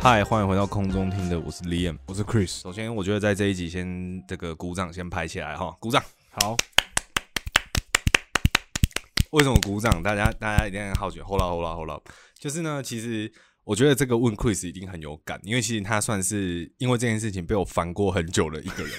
嗨，欢迎回到空中听的，我是 Liam，我是 Chris。首先，我觉得在这一集先这个鼓掌先拍起来哈，鼓掌。好，为什么鼓掌？大家大家一定很好奇。Hold up，Hold up，Hold up。就是呢，其实我觉得这个问 Chris 一定很有感，因为其实他算是因为这件事情被我烦过很久的一个人。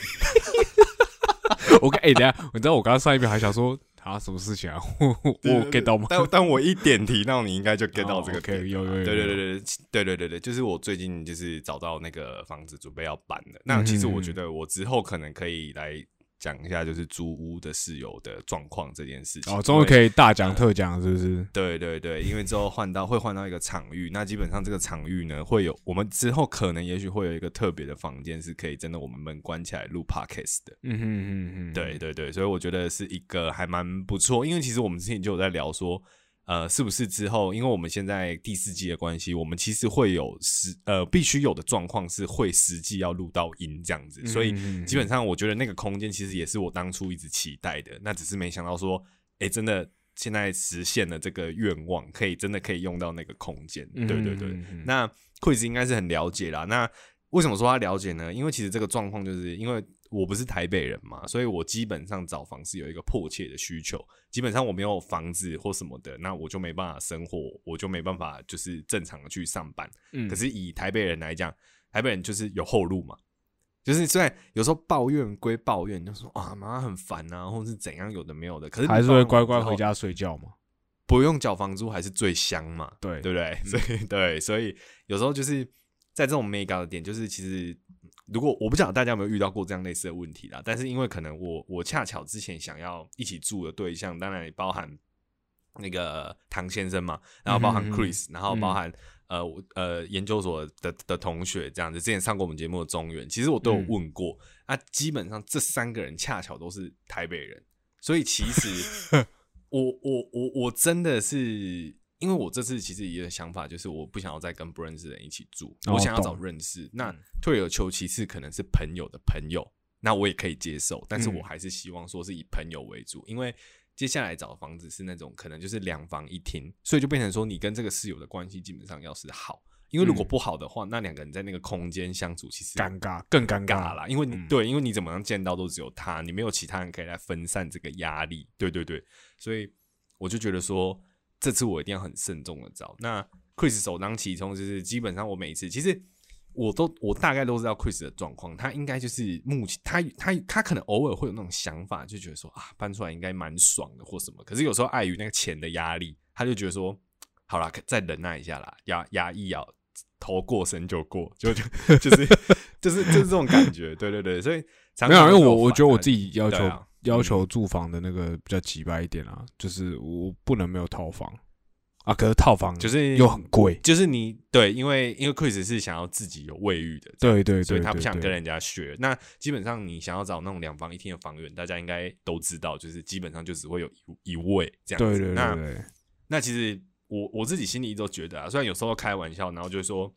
我跟哎，等下，你知道我刚刚上一秒还想说啊，什么事情啊？我 get 到吗？但但我一点提到，你应该就 get 到这个。可以，有有有。对对对对对对对对，就是我最近就是找到那个房子，准备要搬了。那其实我觉得我之后可能可以来。讲一下就是租屋的室友的状况这件事情哦，终于可以大讲特讲，是不是？对对对，因为之后换到会换到一个场域，那基本上这个场域呢会有我们之后可能也许会有一个特别的房间，是可以真的我们门关起来录 podcast 的。嗯哼嗯哼，对对对，所以我觉得是一个还蛮不错，因为其实我们之前就有在聊说。呃，是不是之后？因为我们现在第四季的关系，我们其实会有实呃必须有的状况是会实际要录到音这样子，所以基本上我觉得那个空间其实也是我当初一直期待的，那只是没想到说，哎，真的现在实现了这个愿望，可以真的可以用到那个空间。对对对，那 Quiz 应该是很了解啦。那为什么说他了解呢？因为其实这个状况就是因为。我不是台北人嘛，所以我基本上找房是有一个迫切的需求。基本上我没有房子或什么的，那我就没办法生活，我就没办法就是正常的去上班。嗯，可是以台北人来讲，台北人就是有后路嘛，就是虽然有时候抱怨归抱怨，就说啊妈很烦啊，或者是怎样有的没有的，可是还是会乖乖回家睡觉嘛，不用缴房租还是最香嘛，对对不对？所以 对，所以有时候就是在这种 mega 的点，就是其实。如果我不晓得大家有没有遇到过这样类似的问题啦，但是因为可能我我恰巧之前想要一起住的对象，当然也包含那个唐先生嘛，然后包含 Chris，然后包含呃呃研究所的的同学这样子，之前上过我们节目的中原，其实我都有问过，那基本上这三个人恰巧都是台北人，所以其实 我我我我真的是。因为我这次其实一个想法就是，我不想要再跟不认识的人一起住，我想要找认识。那退而求其次，可能是朋友的朋友，那我也可以接受。但是我还是希望说是以朋友为主，因为接下来找房子是那种可能就是两房一厅，所以就变成说你跟这个室友的关系基本上要是好，因为如果不好的话，那两个人在那个空间相处其实尴尬更尴尬啦。因为你对，因为你怎么样见到都只有他，你没有其他人可以来分散这个压力。对对对，所以我就觉得说。这次我一定要很慎重的找。那 Chris 首当其冲，就是基本上我每一次，其实我都我大概都知道 Chris 的状况。他应该就是目前他他他可能偶尔会有那种想法，就觉得说啊搬出来应该蛮爽的或什么。可是有时候碍于那个钱的压力，他就觉得说好了，再忍耐一下啦，压压抑啊，头过身就过，就就 就是就是就是这种感觉。对对对，所以没有，因为我我觉得我自己要求。要求住房的那个比较急白一点啊，就是我不能没有套房啊，可是套房就是又很贵，就是你对，因为因为 Chris 是想要自己有卫浴的，对对，所以他不想跟人家学。那基本上你想要找那种两房一厅的房源，大家应该都知道，就是基本上就只会有一一位这样子。对对对，那其实我我自己心里都觉得啊，虽然有时候开玩笑，然后就是说。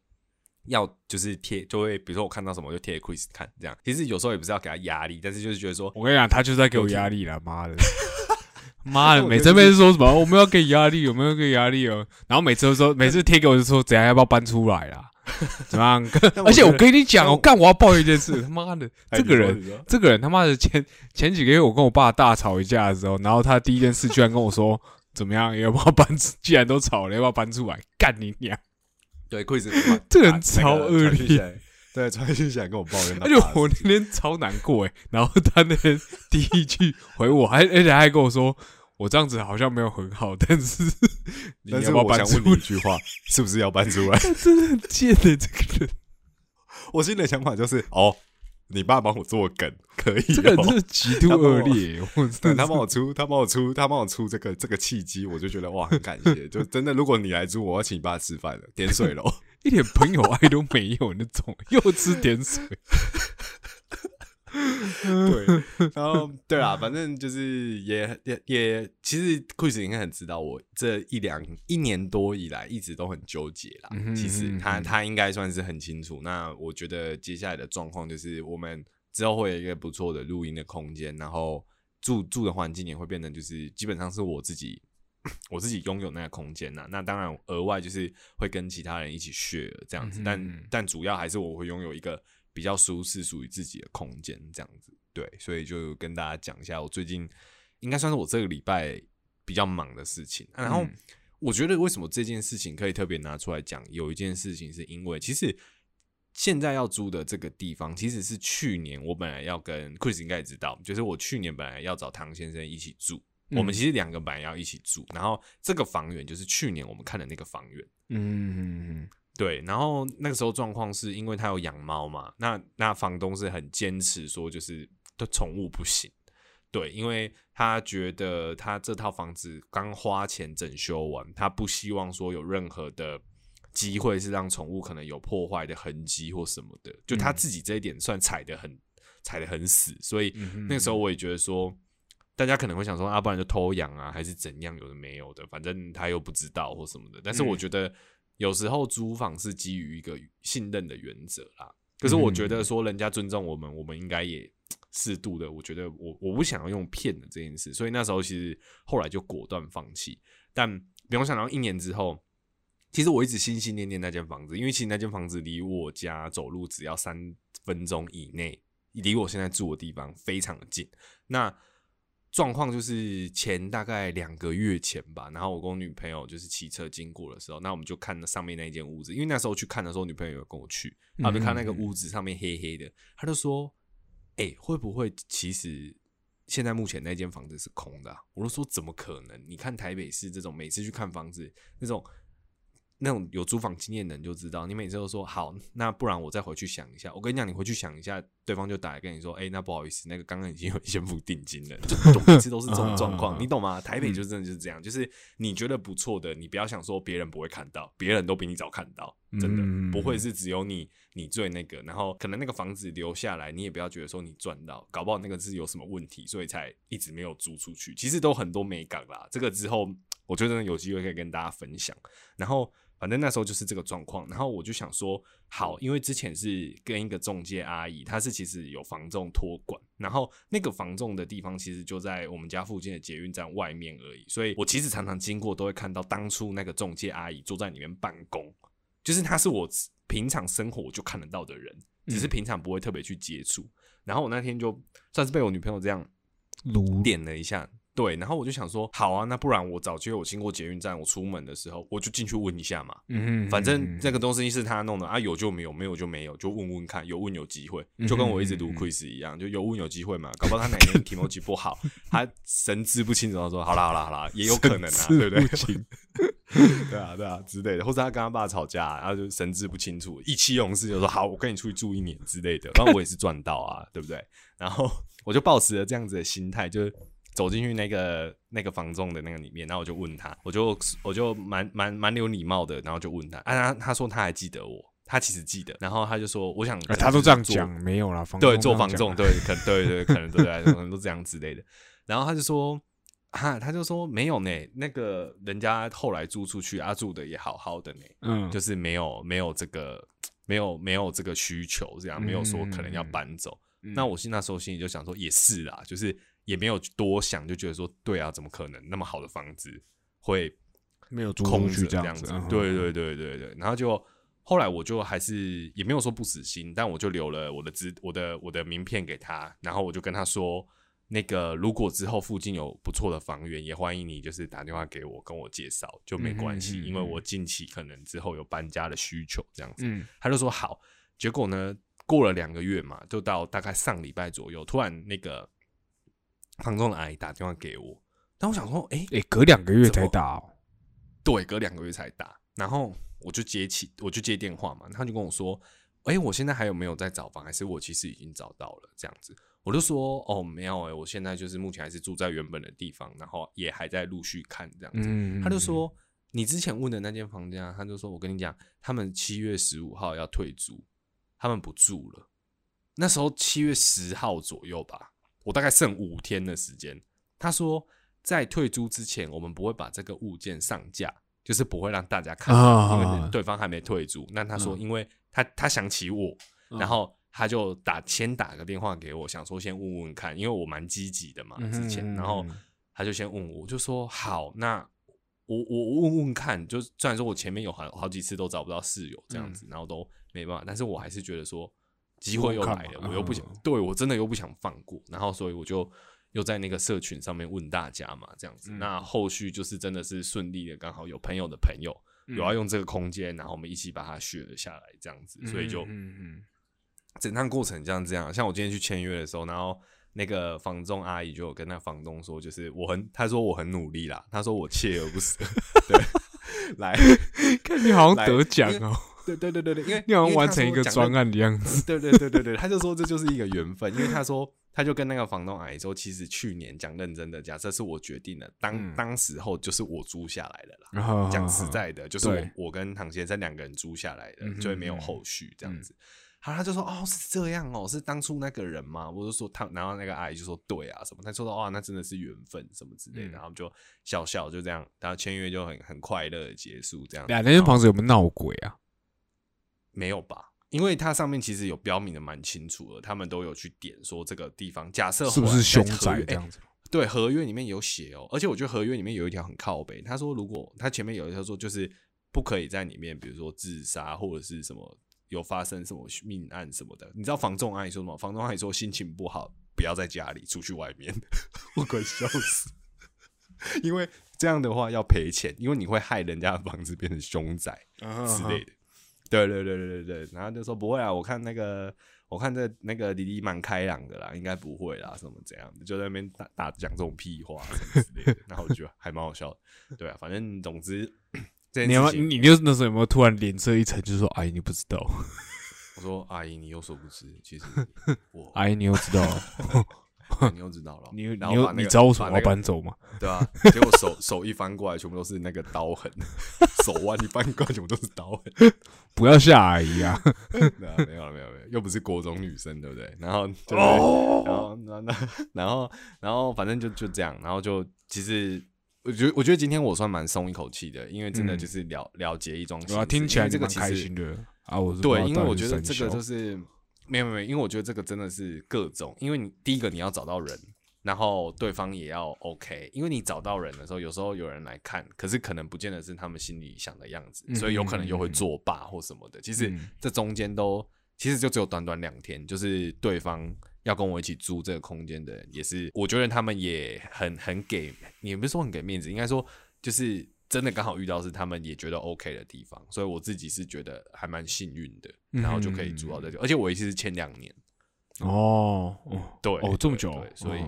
要就是贴，就会比如说我看到什么就贴给 Chris 看，这样。其实有时候也不是要给他压力，但是就是觉得说，我跟你讲，他就是在给我压力了，妈的，妈的，每次每次说什么我们要给压力，有没有给压力哦？然后每次都说，每次贴给我就说，怎样要不要搬出来啦？怎么样？而且我跟你讲，我干我要抱怨一件事，他妈的，这个人，这个人他妈的前前几个月我跟我爸大吵一架的时候，然后他第一件事居然跟我说，怎么样要不要搬？既然都吵了，要不要搬出来？干你娘！对，Quiz，这个人超恶劣。对，传讯起来跟我抱怨，而且我那天超难过哎。然后他那天第一句回我，还而且还跟我说，我这样子好像没有很好，但是，但是我想问你一句话，是不是要搬出来？真的很贱的这个人。我心里的想法就是，哦。你爸帮我做梗，可以。这个是极度恶劣。他帮我出，他帮我出，他帮我出这个这个契机，我就觉得哇，很感谢。就真的，如果你来租，我要请你爸吃饭了，点水喽，一点朋友爱都没有那种，又吃点水。对，然后对啊，反正就是也也也，其实 Chris 应该很知道我这一两一年多以来一直都很纠结啦。其实他他应该算是很清楚。那我觉得接下来的状况就是我们之后会有一个不错的录音的空间，然后住住的环境也会变成就是基本上是我自己我自己拥有那个空间呐。那当然额外就是会跟其他人一起 share 这样子，但但主要还是我会拥有一个。比较舒适、属于自己的空间，这样子对，所以就跟大家讲一下，我最近应该算是我这个礼拜比较忙的事情。然后我觉得为什么这件事情可以特别拿出来讲？有一件事情是因为，其实现在要租的这个地方，其实是去年我本来要跟 Chris 应该也知道，就是我去年本来要找唐先生一起住，我们其实两个本来要一起住，然后这个房源就是去年我们看的那个房源，嗯。对，然后那个时候状况是因为他有养猫嘛，那那房东是很坚持说，就是的宠物不行。对，因为他觉得他这套房子刚花钱整修完，他不希望说有任何的机会是让宠物可能有破坏的痕迹或什么的。就他自己这一点算踩的很踩的很死，所以那个时候我也觉得说，大家可能会想说，啊，不然就偷养啊，还是怎样？有的没有的，反正他又不知道或什么的。但是我觉得。有时候租房是基于一个信任的原则啦，可是我觉得说人家尊重我们，我们应该也适度的。我觉得我我不想要用骗的这件事，所以那时候其实后来就果断放弃。但没有想到一年之后，其实我一直心心念念那间房子，因为其实那间房子离我家走路只要三分钟以内，离我现在住的地方非常的近。那状况就是前大概两个月前吧，然后我跟我女朋友就是骑车经过的时候，那我们就看了上面那一间屋子，因为那时候去看的时候，女朋友有跟我去，然后就看那个屋子上面黑黑的，他就说：“哎，会不会其实现在目前那间房子是空的？”我就说：“怎么可能？你看台北市这种每次去看房子那种。”那种有租房经验的人就知道，你每次都说好，那不然我再回去想一下。我跟你讲，你回去想一下，对方就打来跟你说，哎，那不好意思，那个刚刚已经有先付定金了，就每次都是这种状况，你懂吗？台北就真的就是这样，就是你觉得不错的，你不要想说别人不会看到，别人都比你早看到，真的不会是只有你你最那个，然后可能那个房子留下来，你也不要觉得说你赚到，搞不好那个是有什么问题，所以才一直没有租出去。其实都很多美感啦，这个之后我觉得有机会可以跟大家分享，然后。反正那时候就是这个状况，然后我就想说，好，因为之前是跟一个中介阿姨，她是其实有房仲托管，然后那个房仲的地方其实就在我们家附近的捷运站外面而已，所以我其实常常经过都会看到当初那个中介阿姨坐在里面办公，就是她是我平常生活我就看得到的人，只是平常不会特别去接触，然后我那天就算是被我女朋友这样点了一下。对，然后我就想说，好啊，那不然我早就我经过捷运站，我出门的时候我就进去问一下嘛。嗯，反正这个东西是他弄的啊，有就没有，没有就没有，就问问看，有问有机会，就跟我一直读 quiz 一样，就有问有机会嘛。搞不好他哪天题目记不好，他神志不清，然后说好啦好啦好啦，也有可能啊，对不对？对啊对啊之类的，或者他跟他爸吵架，然后就神志不清楚，意气用事就说好，我跟你出去住一年之类的，然后我也是赚到啊，对不对？然后我就保持了这样子的心态，就是。走进去那个那个房中的那个里面，然后我就问他，我就我就蛮蛮蛮有礼貌的，然后就问他，啊，他他说他还记得我，他其实记得，然后他就说，我想他都这样讲，没有啦，对，做房仲，对，可对对，可能对对，可能都这样之类的。然后他就说，哈，他就说没有呢，那个人家后来租出去，啊，住的也好好的呢，嗯，就是没有没有这个没有没有这个需求，这样没有说可能要搬走。那我心那时候心里就想说，也是啦，就是。也没有多想，就觉得说，对啊，怎么可能那么好的房子会没有空着这样子？对对对对对。然后就后来我就还是也没有说不死心，但我就留了我的资我的我的名片给他，然后我就跟他说，那个如果之后附近有不错的房源，也欢迎你就是打电话给我跟我介绍，就没关系，因为我近期可能之后有搬家的需求这样子。他就说好。结果呢，过了两个月嘛，就到大概上礼拜左右，突然那个。房中的阿姨打电话给我，但我想说，哎哎，隔两个月才打，对，隔两个月才打。然后我就接起，我就接电话嘛，他就跟我说，哎，我现在还有没有在找房？还是我其实已经找到了？这样子，我就说，哦，没有哎，我现在就是目前还是住在原本的地方，然后也还在陆续看这样子。他就说，你之前问的那间房间，他就说我跟你讲，他们七月十五号要退租，他们不住了。那时候七月十号左右吧，我大概剩五天的时间。他说，在退租之前，我们不会把这个物件上架，就是不会让大家看到，因为对方还没退租。那他说，因为他他想起我，然后他就打先打个电话给我，想说先问问看，因为我蛮积极的嘛，之前，然后他就先问我，就说好，那我我问问看，就虽然说我前面有好好几次都找不到室友这样子，然后都没办法，但是我还是觉得说。机会又来了，我又不想，对我真的又不想放过，然后所以我就又在那个社群上面问大家嘛，这样子。那后续就是真的是顺利的，刚好有朋友的朋友有要用这个空间，然后我们一起把它续了下来，这样子。所以就，嗯嗯，整趟过程这样这样。像我今天去签约的时候，然后那个房东阿姨就有跟那房东说，就是我很，他说我很努力啦，他说我锲而不舍，对，来看你好像得奖哦。对对对对对，因为你好像完成一个专案的样子。对对对对对，他就说这就是一个缘分，因为他说他就跟那个房东阿姨说，其实去年讲认真的，假设是我决定的，当当时候就是我租下来的啦。讲实在的，就是我我跟唐先生两个人租下来的，就会没有后续这样子。好，他就说哦是这样哦，是当初那个人吗？我就说他，然后那个阿姨就说对啊什么，他说哇那真的是缘分什么之类的，然后就笑笑就这样，然后签约就很很快乐的结束这样。两那间房子有没有闹鬼啊？没有吧？因为它上面其实有标明的蛮清楚的，他们都有去点说这个地方，假设是不是凶宅这样子？对，合约里面有写哦，而且我觉得合约里面有一条很靠背，他说如果他前面有一条说就是不可以在里面，比如说自杀或者是什么有发生什么命案什么的。你知道房仲阿姨说什么？房仲阿姨说心情不好不要在家里，出去外面。我快笑死！因为这样的话要赔钱，因为你会害人家的房子变成凶宅之类的。对对对对对对，然后就说不会啊，我看那个，我看这那个弟弟蛮开朗的啦，应该不会啦，什么怎样的，就在那边打打讲这种屁话什么之类的，然后我觉得还蛮好笑的。对啊，反正总之，你要你就那时候有没有突然脸色一沉，就说阿姨你不知道？我说阿姨你有所不知，其实 我阿姨你又知道。你又知道了，你然后你知道为什么要搬走吗？对啊，结果手手一翻过来，全部都是那个刀痕，手腕一翻过来，全部都是刀痕。不要吓阿姨啊！没有了没有没有，又不是国中女生，对不对？然后就，然后那那然后然后反正就就这样，然后就其实我觉得我觉得今天我算蛮松一口气的，因为真的就是了了结一桩，听起来这个开心的啊！我对，因为我觉得这个就是。没有没有，因为我觉得这个真的是各种，因为你第一个你要找到人，然后对方也要 OK，因为你找到人的时候，有时候有人来看，可是可能不见得是他们心里想的样子，所以有可能又会作罢或什么的。其实这中间都其实就只有短短两天，就是对方要跟我一起租这个空间的人，也是我觉得他们也很很给，也不是说很给面子，应该说就是。真的刚好遇到是他们也觉得 OK 的地方，所以我自己是觉得还蛮幸运的，然后就可以住到这里。而且我一次是签两年，哦，对，哦这么久，所以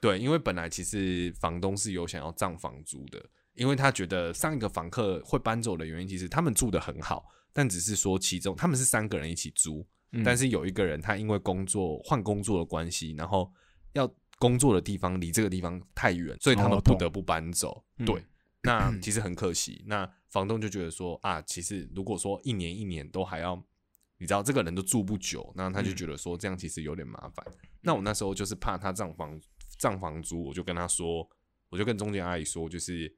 对，因为本来其实房东是有想要涨房租的，因为他觉得上一个房客会搬走的原因，其实他们住的很好，但只是说其中他们是三个人一起租，但是有一个人他因为工作换工作的关系，然后要工作的地方离这个地方太远，所以他们不得不搬走，对。那其实很可惜，那房东就觉得说啊，其实如果说一年一年都还要，你知道这个人都住不久，那他就觉得说这样其实有点麻烦。那我那时候就是怕他涨房涨房租，我就跟他说，我就跟中介阿姨说，就是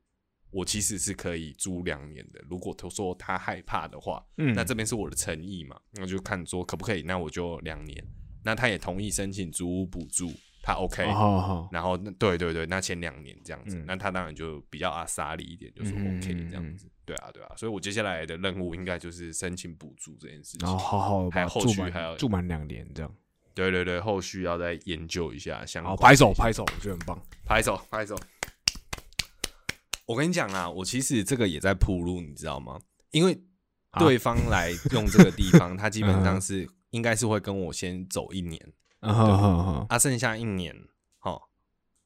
我其实是可以租两年的。如果他说他害怕的话，嗯，那这边是我的诚意嘛，那就看说可不可以，那我就两年。那他也同意申请租屋补助。他 OK，然后对对对，那前两年这样子，那他当然就比较阿萨里一点，就是 OK 这样子，对啊对啊，所以我接下来的任务应该就是申请补助这件事情，然后好好还有后续还要住满两年这样，对对对，后续要再研究一下，好拍手拍手，我觉得很棒，拍手拍手。我跟你讲啊，我其实这个也在铺路，你知道吗？因为对方来用这个地方，他基本上 是应该是会跟我先走一年。啊哈啊，剩下一年，哈，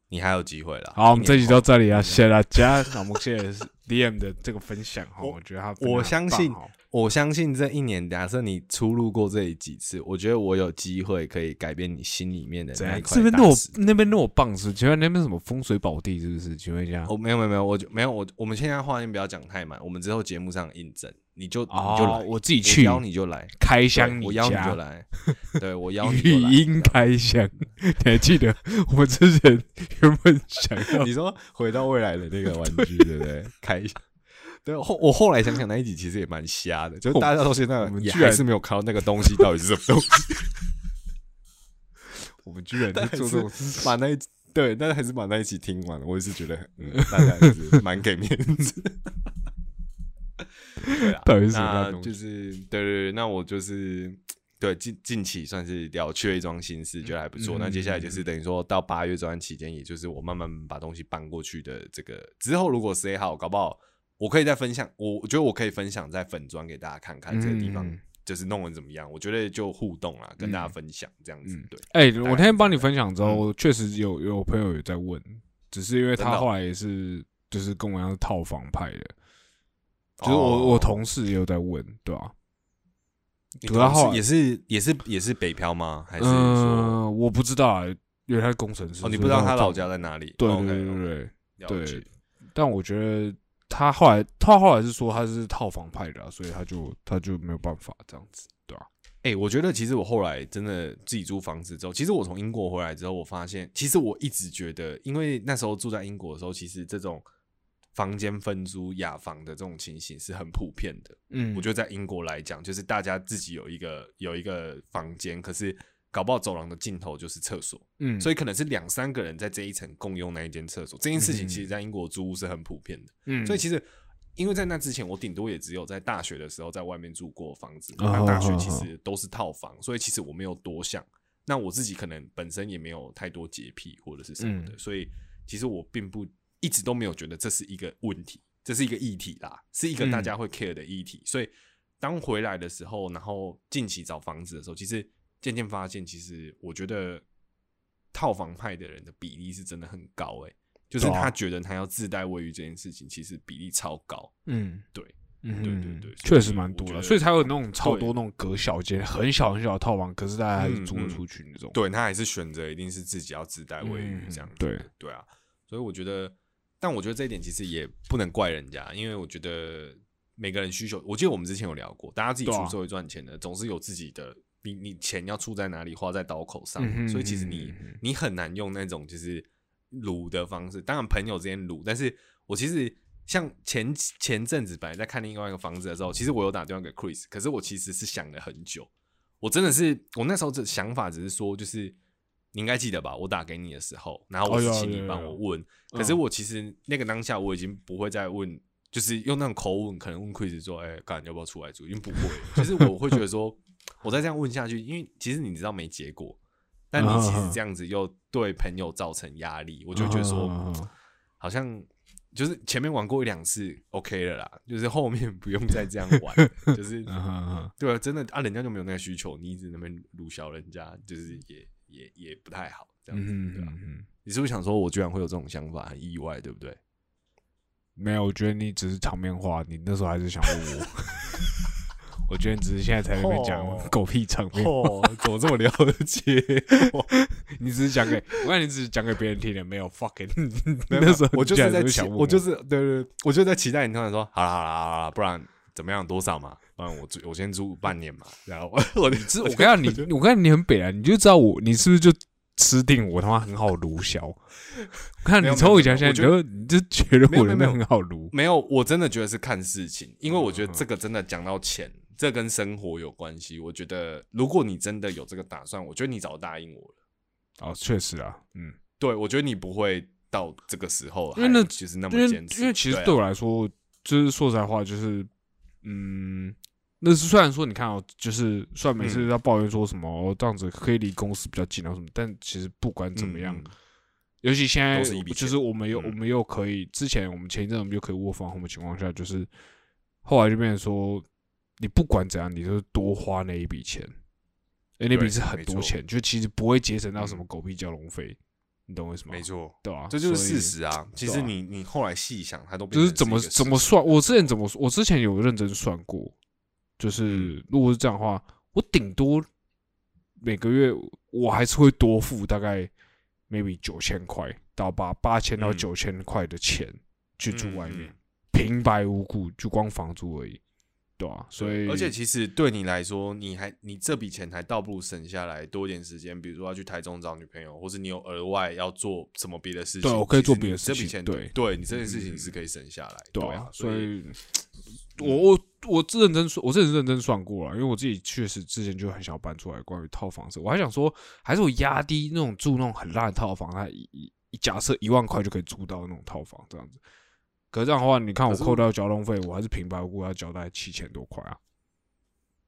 你还有机会了。好，我们这集到这里啊，谢谢大家。那我们谢谢 DM 的这个分享哈，我觉得他，我相信，我相信这一年，假设你出入过这里几次，我觉得我有机会可以改变你心里面的那一块。这边那我那边那我棒是？请问那边什么风水宝地是不是？请问一下。哦，没有没有没有，我就没有我我们现在话先不要讲太满，我们之后节目上印证。你就你就来，我自己去邀你就来开箱，我邀你就来，对我邀你语音开箱，你还记得我们之前原本想要你说回到未来的那个玩具，对不对？开箱，对后我后来想想那一集其实也蛮瞎的，就是大家到现在也还是没有看到那个东西到底是什么东西。我们居然在做这种事，把那一对，但是还是把那一集听完了。我也是觉得，嗯，大家还是蛮给面子。对啊，那就是对对对，那我就是对近近期算是了却一桩心事，觉得还不错。那接下来就是等于说到八月这段期间，也就是我慢慢把东西搬过去的这个之后，如果 say 好，搞不好我可以再分享。我我觉得我可以分享在粉砖给大家看看这个地方。就是弄得怎么样？我觉得就互动啊，跟大家分享这样子。对，哎，我那天帮你分享之后，确实有有朋友也在问，只是因为他后来也是就是跟我一样是套房派的，就是我我同事也有在问，对吧？主要后也是也是也是北漂吗？还是说我不知道啊？因为他是工程师，哦，你不知道他老家在哪里？对对对对对，但我觉得。他后来，他后来是说他是套房派的，所以他就他就没有办法这样子，对吧？哎，我觉得其实我后来真的自己租房子之后，其实我从英国回来之后，我发现其实我一直觉得，因为那时候住在英国的时候，其实这种房间分租雅房的这种情形是很普遍的。嗯，我觉得在英国来讲，就是大家自己有一个有一个房间，可是。搞不好走廊的尽头就是厕所，嗯，所以可能是两三个人在这一层共用那一间厕所。这件事情其实，在英国租屋是很普遍的，嗯，所以其实，因为在那之前，我顶多也只有在大学的时候在外面住过房子，那大学其实都是套房，所以其实我没有多想。那我自己可能本身也没有太多洁癖或者是什么的，所以其实我并不一直都没有觉得这是一个问题，这是一个议题啦，是一个大家会 care 的议题。所以当回来的时候，然后近期找房子的时候，其实。渐渐发现，其实我觉得套房派的人的比例是真的很高诶，就是他觉得他要自带卫浴这件事情，其实比例超高。嗯，对，嗯，对对对，确实蛮多的，所以才有那种超多那种隔小间、很小很小的套房，可是大家还是租得出去那种。对他还是选择一定是自己要自带卫浴这样。对对啊，所以我觉得，但我觉得这一点其实也不能怪人家，因为我觉得每个人需求，我记得我们之前有聊过，大家自己出社会赚钱的，总是有自己的。你你钱要出在哪里，花在刀口上，所以其实你你很难用那种就是撸的方式。当然朋友之间撸，但是我其实像前前阵子本来在看另外一个房子的时候，其实我有打电话给 Chris，可是我其实是想了很久。我真的是我那时候的想法只是说，就是你应该记得吧？我打给你的时候，然后我是请你帮我问，可是我其实那个当下我已经不会再问，就是用那种口吻，可能问 Chris 说：“哎，干要不要出来住？”因为不会，其实我会觉得说。我再这样问下去，因为其实你知道没结果，但你其实这样子又对朋友造成压力，我就觉得说，好像就是前面玩过一两次 OK 了啦，就是后面不用再这样玩，就是对啊，真的啊，人家就没有那个需求，你一直那边鲁小人家，就是也也也不太好这样子，对吧？你是不是想说我居然会有这种想法，很意外，对不对？没有，我觉得你只是场面话，你那时候还是想问我。我觉得你只是现在才在那边讲狗屁场面，怎么这么了解？你只是讲给，我看你只是讲给别人听的，没有 fucking。那时候我就是在想，我就是对对，我就在期待你突然说，好了好了好了，不然怎么样多少嘛？不然我租我先租半年嘛。然后 我你知，我跟你，我跟你很北啊，你 就知道我，你是不是就吃定我他妈很好撸小？我看你从以前现在觉得你就觉得我那很好撸，没有，我真的觉得是看事情，因为我觉得这个真的讲到钱。这跟生活有关系，我觉得如果你真的有这个打算，我觉得你早答应我了。哦，确实啊，嗯，对，我觉得你不会到这个时候，因为那其实那么坚持，因为其实对我来说，就是说实在话，就是嗯，那是虽然说你看哦，就是虽然每次要抱怨说什么这样子可以离公司比较近啊什么，但其实不管怎么样，尤其现在就是我们又我们又可以，之前我们前一阵我们就可以卧房红的情况下，就是后来就变成说。你不管怎样，你都多花那一笔钱，哎，那笔是很多钱，就其实不会节省到什么狗屁交通费，你懂我意思吗？没错，对啊？这就是事实啊。其实你你后来细想，它都就是怎么怎么算？我之前怎么我之前有认真算过，就是如果是这样的话，我顶多每个月我还是会多付大概 maybe 九千块到八八千到九千块的钱去住外面，平白无故就光房租而已。对啊，所以而且其实对你来说，你还你这笔钱还倒不如省下来多一点时间，比如说要去台中找女朋友，或者你有额外要做什么别的事情，对我可以做别的事情这笔钱对对你这件事情是可以省下来，对啊，所以我我我我认真算，我是认真算过了，因为我自己确实之前就很想搬出来。关于套房子，我还想说，还是我压低那种住那种很烂的套房，它一一假设一万块就可以租到那种套房这样子。可是这样的话，你看我扣掉交通费，我还是平白无故要交大概七千多块啊。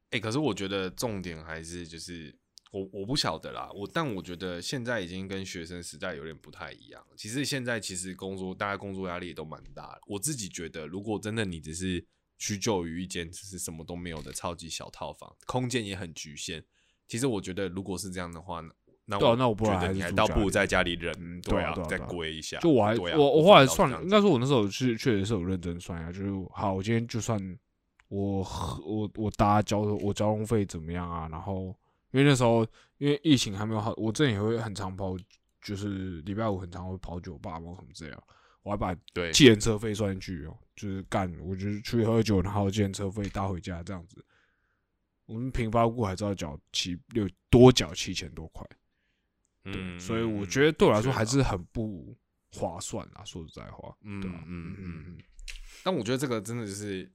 哎、可是我觉得重点还是就是我我不晓得啦，我但我觉得现在已经跟学生时代有点不太一样。其实现在其实工作大家工作压力也都蛮大的。我自己觉得，如果真的你只是屈就于一间就是什么都没有的超级小套房，空间也很局限。其实我觉得，如果是这样的话，那对啊我那我不然还你是住家里还倒不如在家里忍，嗯对啊对啊对啊归一下。就我还、对啊我我后来算应该说我那时候是确实是有认真算一下，就是好，我今天就算我喝我我搭交我交通费怎么样啊？然后因为那时候因为疫情还没有好，我之前也会很常跑，就是礼拜五很常会跑酒吧嘛什么之类的，我还把对计程车费算进去哦，就是干我就是出去喝酒，然后计程车费搭回家这样子，我们平白无故还是要缴七六多缴七千多块。嗯，所以我嗯觉得对我来说还是很不划算啦。说实在话，嗯对啊嗯嗯嗯。但我觉得这个真的就是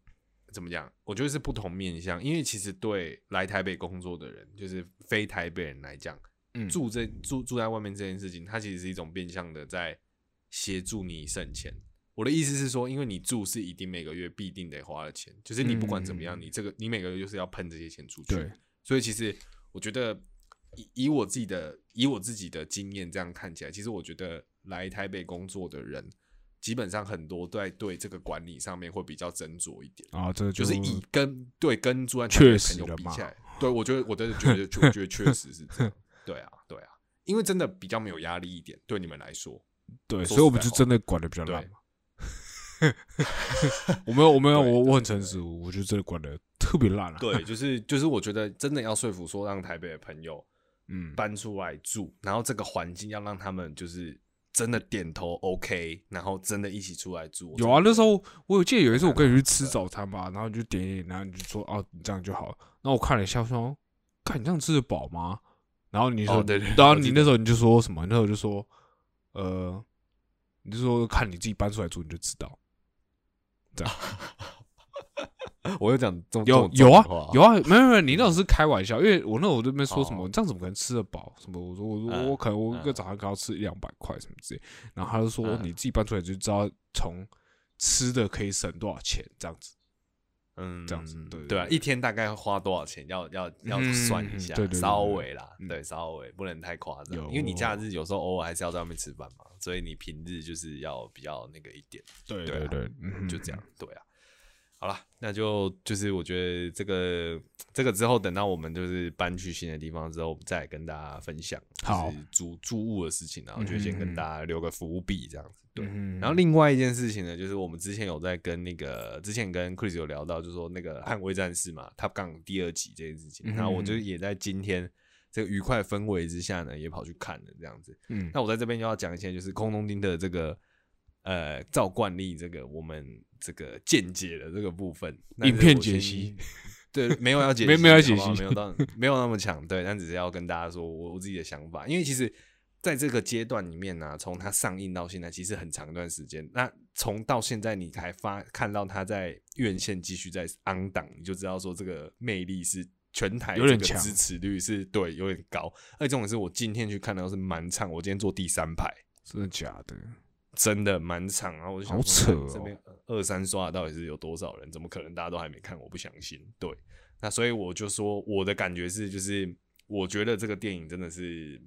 怎么讲？我觉得是不同面向，因为其实对来台北工作的人，就是非台北人来讲，嗯住这住住在外面这件事情，它其实是一种变相的在协助你省钱。我的意思是说，因为你住是一定每个月必定得花的钱，就是你不管怎么样，嗯你这个你每个月就是要喷这些钱出去。对，所以其实我觉得以以我自己的以我自己的经验这样看起来，其实我觉得来台北工作的人，基本上很多在对这个管理上面会比较斟酌一点，啊，这就是以跟对跟住在台确北的朋友实的比起来，对我觉得我真的觉得我觉得确实是这样，对啊对啊，因为真的比较没有压力一点，对你们来说，对，所以我们就真的管的比较烂嘛。我没有，我没有，我我很诚实，我觉得真的管的特别烂啊。对，就是就是我觉得真的要说服说让台北的朋友嗯，搬出来住，然后这个环境要让他们就是真的点头 OK，然后真的一起出来住。有啊，那时候候我有记得有一次我跟你去吃早餐吧，然后你就点一点，然后你就说哦，你这样就好了。然后我看了一下，说，看你这样吃得饱吗？然后你说，哦对对然后你那时候你就说什么？那时候就说，呃，你就说看你自己搬出来住你就知道。我有讲这种有有啊有啊，啊，没有没有，你那种是开玩笑，因为我那我这边说什么，哦这样怎么可能吃得饱？什么？我说我说嗯我可能我一个嗯早上可能要吃一两百块什么之类，然后他就说嗯你自己搬出来就知道从吃的可以省多少钱这样子。嗯，这样子对对啊，一天大概花多少钱？要要要嗯算一下，对对对稍微啦，嗯对，稍微不能太夸张，因为你假日有时候偶尔还是要在外面吃饭嘛，所以你平日就是要比较那个一点，对啊对对就这样，对啊。好了，那就就是我觉得这个这个之后，等到我们就是搬去新的地方之后，我们再跟大家分享，好就是租租屋的事情，然后就先跟大家留个伏笔这样子。对，嗯然后另外一件事情呢，就是我们之前有在跟那个之前跟 Chris 有聊到，就是说那个捍卫战士嘛，Top Gun 第二集这件事情，嗯然后我就也在今天这个愉快氛围之下呢，也跑去看了这样子。嗯那我在这边就要讲一些，就是空中丁的这个呃照惯例，这个我们这个见解的这个部分，影片解析。对，没有要解析，没没有要解析没有到没有那么强，对，但只是要跟大家说我我自己的想法，因为其实在这个阶段里面呢、从它上映到现在，其实很长一段时间。那从到现在，你才发看到它在院线继续在 on 档，你就知道说这个魅力是全台有点强这个支持率是对有点高。而且重点是我今天去看到是满场，我今天坐第三排，真的假的？真的满场。然后我就想扯哦这边二三刷到底是有多少人？怎么可能大家都还没看？我不相信。对，那所以我就说我的感觉是，就是我觉得这个电影真的是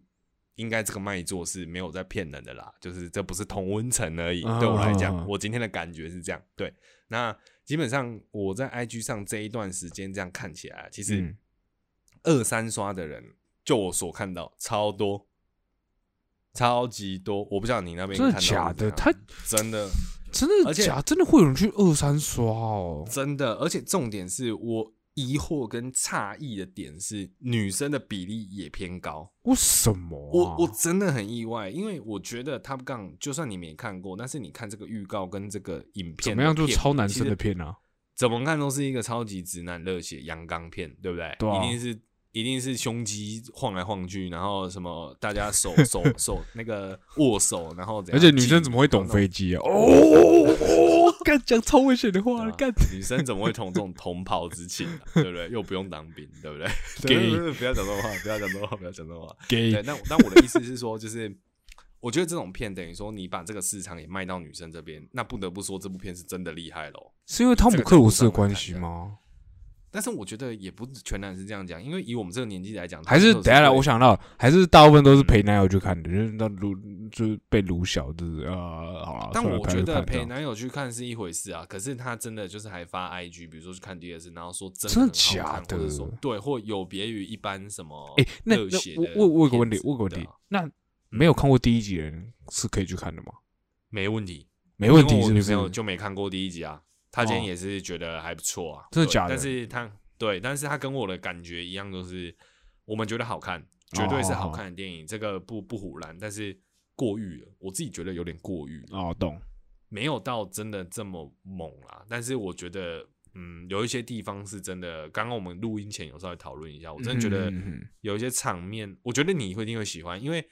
应该这个卖座是没有在骗人的啦，就是这不是同温层而已。啊对我来讲，啊我今天的感觉是这样。对，那基本上我在 IG 上这一段时间这样看起来，其实嗯二三刷的人，就我所看到超多。超级多，我不知道你那边真的假的他真的真的假？真的会有人去二三刷哦？真的，而且重点是我疑惑跟诧异的点是，女生的比例也偏高。为什么啊？我我真的很意外，因为我觉得 Top Gun 就算你没看过，但是你看这个预告跟这个影片怎么样就超男生的片啊？怎么看都是一个超级直男热血阳刚片，对不对？对啊一定是一定是胸肌晃来晃去，然后什么大家手 手手那个握手，然后怎样而且女生怎么会懂亲飞机啊？哦，干讲超危险的话，对啊干女生怎么会懂这种同袍之情、啊，对不对？又不用当兵，对不对？Gay 对不要讲这种话，不要讲这种话，不要讲这种话。gay 对，那那我的意思是说，就是我觉得这种片等于说你把这个市场也卖到女生这边，那不得不说这部片是真的厉害喽。是因为汤姆克鲁斯的关系吗？但是我觉觉得也不全然是这样讲，因为以我们这个年纪来讲，还是等下来，我想到还是大部分都是陪男友去看的，就是那撸就是被撸小，就是呃，好了。但我觉得陪男友去看是一回事啊，可是他真的就是还发 IG，比如说去看第二次，然后说真真的假的或者说对，或有别于一般什么哎，那我我我有个问题我有个问题那没有看过第一集的人是可以去看的吗？没问题，没问题因为我女是不是？朋友就没看过第一集啊，她今天哦也是觉得还不错啊，真的假的但是他对，但是他跟我的感觉一样，都是我们觉得好看，绝对是好看的电影，这个不不胡乱，但是过誉了，我自己觉得有点过誉了，哦，懂。没有到真的这么猛啦。但是我觉得，嗯，有一些地方是真的，刚刚我们录音前有稍微讨论一下，我真的觉得有一些场面，我觉得你会一定会喜欢，因为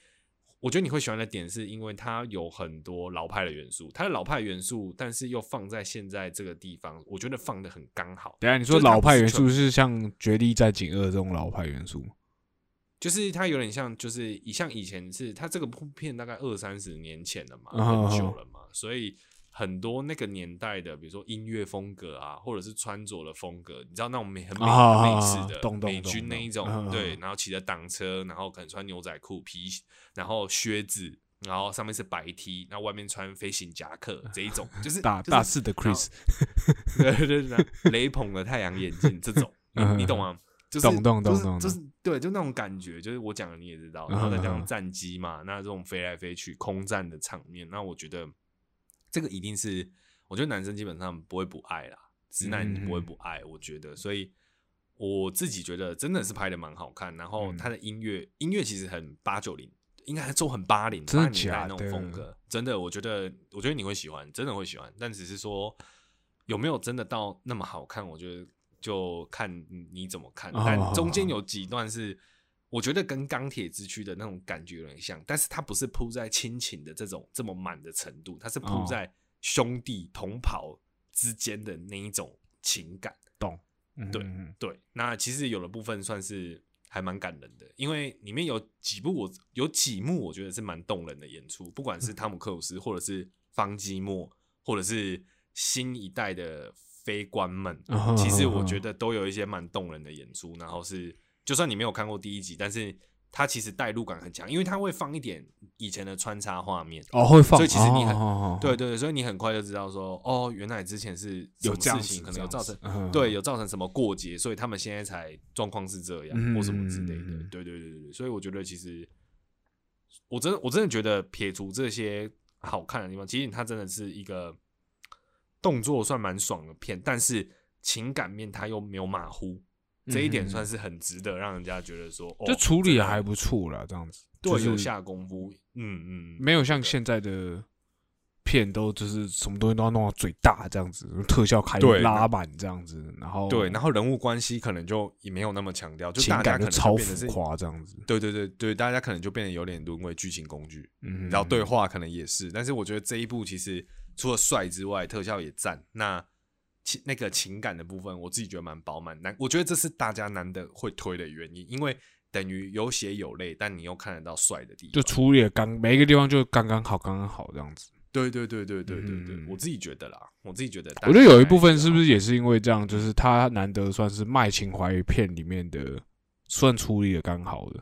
我觉得你会喜欢的点是因为它有很多老派的元素，它的老派元素，但是又放在现在这个地方，我觉得放的很刚好。等一下你说老派元素是像《绝地在警二》这种老派元素吗？就是它有点像，就是以像以前是它这个部片大概二三十年前了嘛，嗯很久了嘛，所以很多那个年代的，比如说音乐风格啊，或者是穿着的风格，你知道那种美很美啊美式的懂懂美军那一种，对，然后骑着挡车，然后可能穿牛仔裤、皮，然后靴子。然后上面是白 T，然后外面穿飞行夹克这一种，就是就是大大四的 Chris，对对对，雷朋的太阳眼镜这种，你懂吗？就是懂懂懂就是懂就是对，就那种感觉，就是我讲的你也知道，嗯然后再加上嗯战机嘛，那这种飞来飞去空战的场面，那我觉得这个一定是，我觉得男生基本上不会不爱啦，直男嗯不会不爱，我觉得，所以我自己觉得真的是拍的蛮好看，然后嗯。他的音乐音乐其实很八九零。应该都很八零、八零年代那种风格，真的，我觉得，我觉得你会喜欢，真的会喜欢，但只是说有没有真的到那么好看，我觉得就看你怎么看。哦。但中间有几段是我觉得跟钢铁之躯的那种感觉有点像，但是它不是铺在亲情的这种这么满的程度，它是铺哦在兄弟同袍之间的那一种情感。懂？嗯对对，那其实有的部分算是还蛮感人的，因为里面有几部我有几幕我觉得是蛮动人的演出，不管是汤姆克鲁斯，或者是方基莫，或者是新一代的非官们，哦其实我觉得都有一些蛮动人的演出。然后是，就算你没有看过第一集，但是它其实代入感很强，因为它会放一点以前的穿插画面。哦，会放，所以其实你很对对对，所以你很快就知道说，哦，原来之前是有这样子事情可能有造成对，有造成什么过节，所以他们现在才状况是这样，嗯或什么之类的。对对对对对，所以我觉得其实，我真的我真的觉得撇除这些好看的地方，其实它真的是一个动作算蛮爽的片，但是情感面它又没有马虎，这一点算是很值得让人家觉得说，哦，就处理的的还不错啦，这样子，就是对有下功夫，嗯嗯，没有像现在的片都就是什么东西都要弄到最大这样子，特效开对拉满这样子，然后对，然后人物关系可能就也没有那么强调，就情大家可能超浮夸这样子，对对对对，大家可能就变得有点沦为剧情工具，嗯，然后对话可能也是，但是我觉得这一部其实除了帅之外，特效也赞。那情那个情感的部分，我自己觉得蛮饱满。难，我觉得这是大家难得会推的原因，因为等于有血有泪，但你又看得到帅的地方。就处理的刚每一个地方就刚刚好，刚刚好这样子。对对对对对对对，嗯我自己觉得啦，我自己觉得，我觉得有一部分是不是？也是因为这样，就是他难得算是卖情怀片里面的，算处理的刚好的。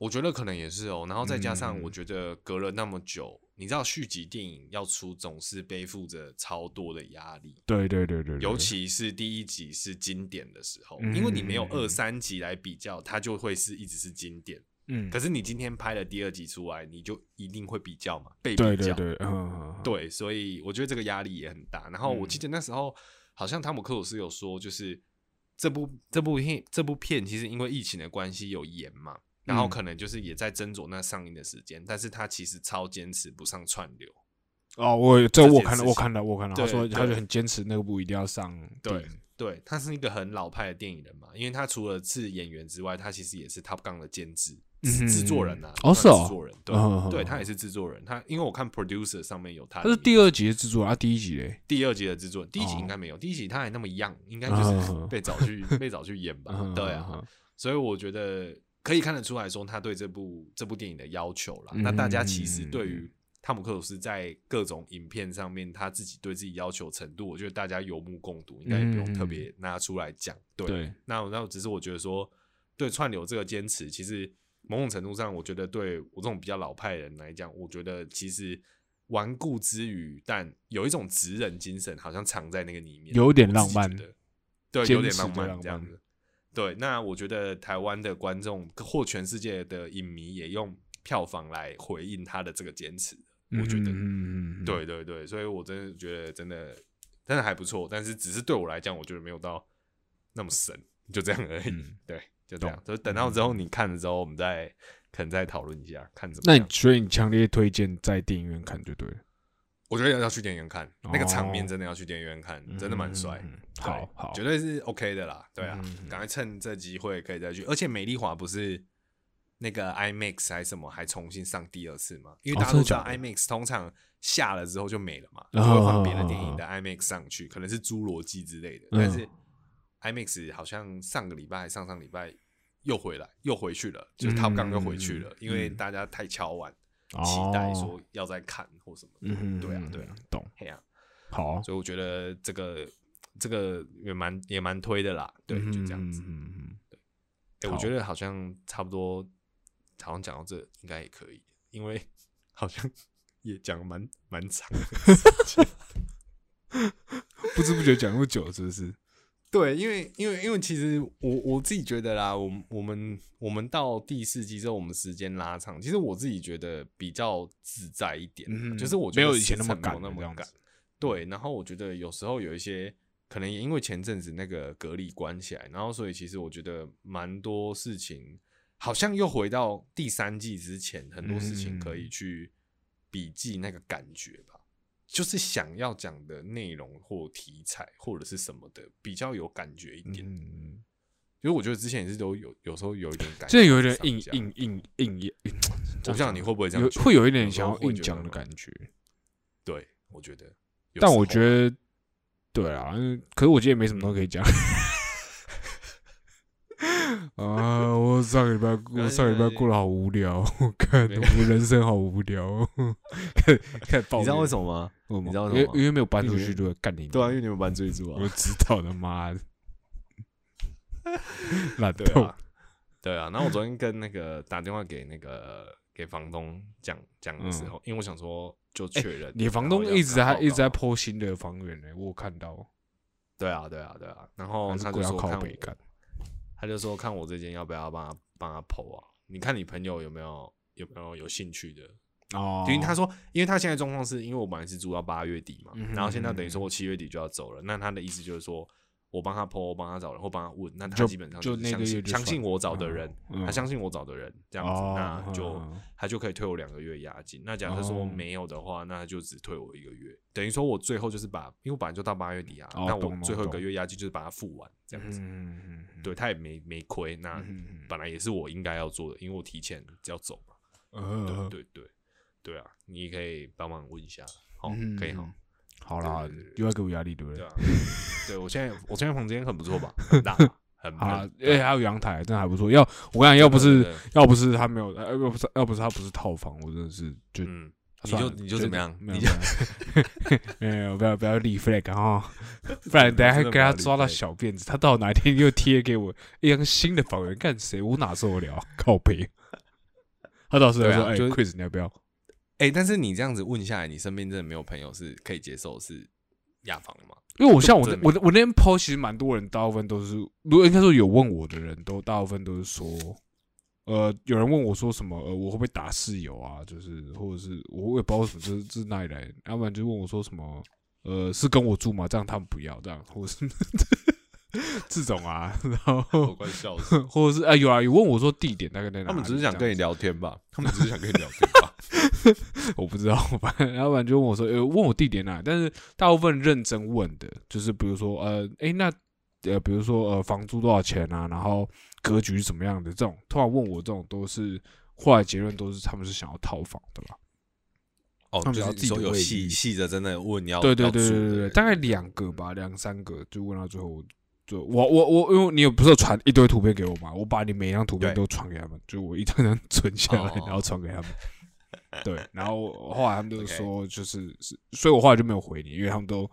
我觉得可能也是哦，然后再加上嗯我觉得隔了那么久，你知道续集电影要出，总是背负着超多的压力。对对对对，对尤其是第一集是经典的时候，嗯因为你没有二三集来比较，它就会是一直是经典。嗯，可是你今天拍了第二集出来，你就一定会比较嘛，被比较。对对对，嗯对所以我觉得这个压力也很大。然后我嗯记得那时候好像汤姆克鲁斯有说，就是这部这部片这部片其实因为疫情的关系有延嘛，然后嗯可能就是也在斟酌那上映的时间，但是他其实超坚持不上串流。哦，我这我看到，我看到，我看到，他对说他就很坚持那个部一定要上对。对，他是一个很老派的电影人嘛，因为他除了是演员之外，他其实也是 Top Gun 的监制、制作人啊、哦是哦制作人，对、对，他也是制作人。他因为我看 producer 上面有他他是第二集的制作人，他第一集嘞，第二集的制作人，第一集哦应该没有，第一集他还那么样，应该嗯就是被找去被找去演吧嗯，对啊，嗯所以我觉得可以看得出来说他对这部这部电影的要求了。嗯那大家其实对于汤姆克鲁斯在各种影片上面他自己对自己要求程度，我觉得大家有目共睹，应该也不用特别拿出来讲。对，对，那那只是我觉得说，对串流这个坚持，其实某种程度上，我觉得对我这种比较老派的人来讲，我觉得其实顽固之余，但有一种直人精神，好像藏在那个里面，有点浪漫的对，有点浪漫这样子。对，那我觉得台湾的观众或全世界的影迷也用票房来回应他的这个坚持，我觉得，嗯嗯嗯，对对对，所以我真的觉得真的真的还不错，但是只是对我来讲，我觉得没有到那么神，就这样而已。嗯对，就这样。就等到之后你看了之后，我们再可能再讨论一下，看怎么那你。所以你强烈推荐在电影院看就对了，我觉得要要去电影院看，那个场面哦真的要去电影院看，真的蛮帅。好好，绝对是 OK 的啦。对啊赶快趁这机会可以再去。而且美丽华不是那个 IMAX 还是什么，还重新上第二次嘛？因为哦大家都知道 IMAX 通常下了之后就没了嘛，哦就会换别的电影的 IMAX 上去，可能是《侏罗纪》之类的。嗯但是 IMAX 好像上个礼拜还上上礼拜又回来，又回去了，就是 Top Gun 又回去了，嗯因为嗯大家太敲碗，哦期待说要再看或什么对啊，对啊，，懂，嘿啊。好，啊所以我觉得这个这个也蛮也蛮推的啦，对，就这样子。嗯嗯哎、好我觉得好像差不多，好像讲到这应该也可以，因为 好像 也讲蛮蛮长的。嗯，不知不觉讲那么久，是不是？对，因为因为因为其实我我自己觉得啦，我们我们我们到第四季之后，我们时间拉长，其实我自己觉得比较自在一点，嗯就是我没有以前那么赶那么赶。对，然后我觉得有时候有一些可能也因为前阵子那个隔离关起来，然后所以其实我觉得蛮多事情好像又回到第三季之前，很多事情可以嗯去笔记那个感觉吧，就是想要讲的内容或题材或者是什么的比较有感觉一点。嗯，因为我觉得之前也是都有有时候有一点感觉，这有点硬硬硬硬硬，我不知道你会不会这样有会有一点想要硬讲的感觉，对，我觉得。但我觉得，对啊，嗯可是我今天也没什么东西可以讲。啊！我上个礼拜，我上个礼拜过得好无聊，我看没我人生好无聊。看看抱怨，你知道为什么吗？么？你知道为什么吗因为因为没有搬出去，对吧？干你！对啊，因为你们班追逐啊我。知道的，妈的，懒惰对啊。，对啊。然后我昨天跟那个打电话给那个给房东讲讲的时候，因为我想说就确认、嗯你房东一直在一直在告剖新的房源呢，我有看到。对啊，对啊，对啊。然后他说看。他就说看我这间要不要帮他帮他剖啊？你看你朋友有没有有没有有兴趣的？哦因为他说，因为他现在状况是因为我本来是租到八月底嘛，嗯哼然后现在等于说我七月底就要走了，那他的意思就是说我帮他 PO，我帮他找人或帮他问，那他基本上就相信相信我找的人，嗯他相信我找的人这样子，哦那就嗯他就可以退我两个月押金。那假设说哦没有的话，那他就只退我一个月，等于说我最后就是把，因为我本来就到八月底啊，那我最后一个月押金就是把它付完这样子，嗯对他也没没亏，那本来也是我应该要做的，因为我提前要走嘛。呃，对对对啊，你也可以帮忙问一下，好，嗯可以哈。好啦又要给我压力，对不对？对啊，对我现在我现在房间很不错吧，很大，很好啦很，哎，还有阳台，真的还不错。要我跟你讲，要不是要不是他没有，呃要不是要不是他不是套房，我真的是就嗯，你就你就怎么样？没有你就没有 不要不要立 flag 哈，不然等下给他抓到小辫子，他到哪天又贴给我一张新的房源，干谁我哪受得了？靠背。他到时候说：“哎，Chris，你要不要哎，但是你这样子问下来，你身边真的没有朋友是可以接受是亚房吗？？”因为我像我的那我我那天 PO，其实蛮多人，大部分都是，如果应该说有问我的人都大部分都是说，呃，有人问我说什么，呃，我会不会打室友啊？就是或者是我也不知道什么，这是哪里来？要不然就问我说什么，呃，是跟我住吗？这样他们不要这样，或者是 这种啊，然后！或者是啊有啊有问我说地点大概在哪？他们只是想跟你聊天吧？他们只是想跟你聊天吧？我不知道，反正老板就问我说：“呃，问我地点哪？”但是大部分认真问的，就是比如说，呃，诶，那呃，比如说，呃，房租多少钱啊？然后格局是怎么样的？这种突然问我，这种都是后来结论都是他们是想要套房的吧？哦，他们就是要自己有细移细的真的问要对对对对对对，大概两个吧，两三个，就问到最后，就我我我，因为你有不是有传一堆图片给我嘛，我把你每一张图片都传给他们，就我一张张存下来，哦然后传给他们。对，然后后来他们就说，就是是，所以我后来就没有回你，因为他们都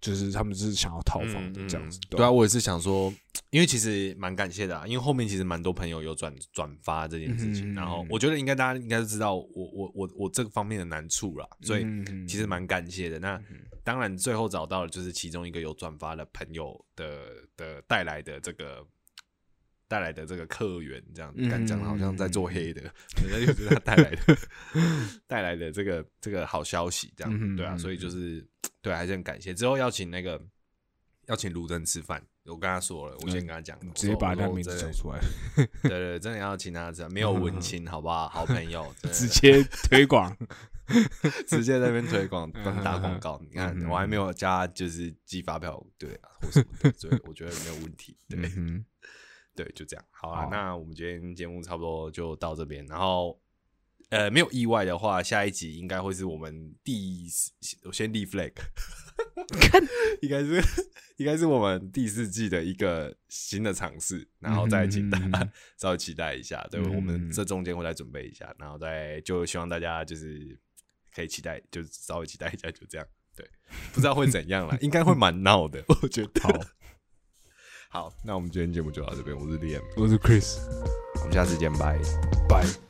就是他们是想要套房这样子嗯。对啊，我也是想说，因为其实蛮感谢的、啊，因为后面其实蛮多朋友有转转发这件事情，嗯然后我觉得应该大家应该是知道我我我我这个方面的难处啦，所以嗯其实蛮感谢的。那当然最后找到了就是其中一个有转发的朋友的的带来的这个。带来的这个客源，这样嗯敢讲好像在做黑的，人家就是他带来的 带来的这个这个好消息，这样对啊，所以就是对，还是很感谢。之后要请那个要请卢真吃饭，我跟他说了，我先跟他讲，嗯直接把他名字讲讲出来，对对，真的要请他吃，没有文青，好不好？好朋友，直接推广。直接在那边推广打广告。你看嗯，我还没有加，就是寄发票，对啊，或什么的，所以我觉得没有问题。对对，就这样。好啊好，那我们今天节目差不多就到这边，然后。呃，没有意外的话，下一集应该会是我们第四，我先立 flag，应该是应该是我们第四季的一个新的尝试，然后再请大家 稍微期待一下。对，嗯我们这中间会再准备一下，然后再就希望大家就是可以期待，就稍微期待一下，就这样。对，不知道会怎样啦，应该会蛮闹的，我觉得。好，那我们今天节目就到这边，我是 Liam，我是 Chris，我们下次见，拜。拜。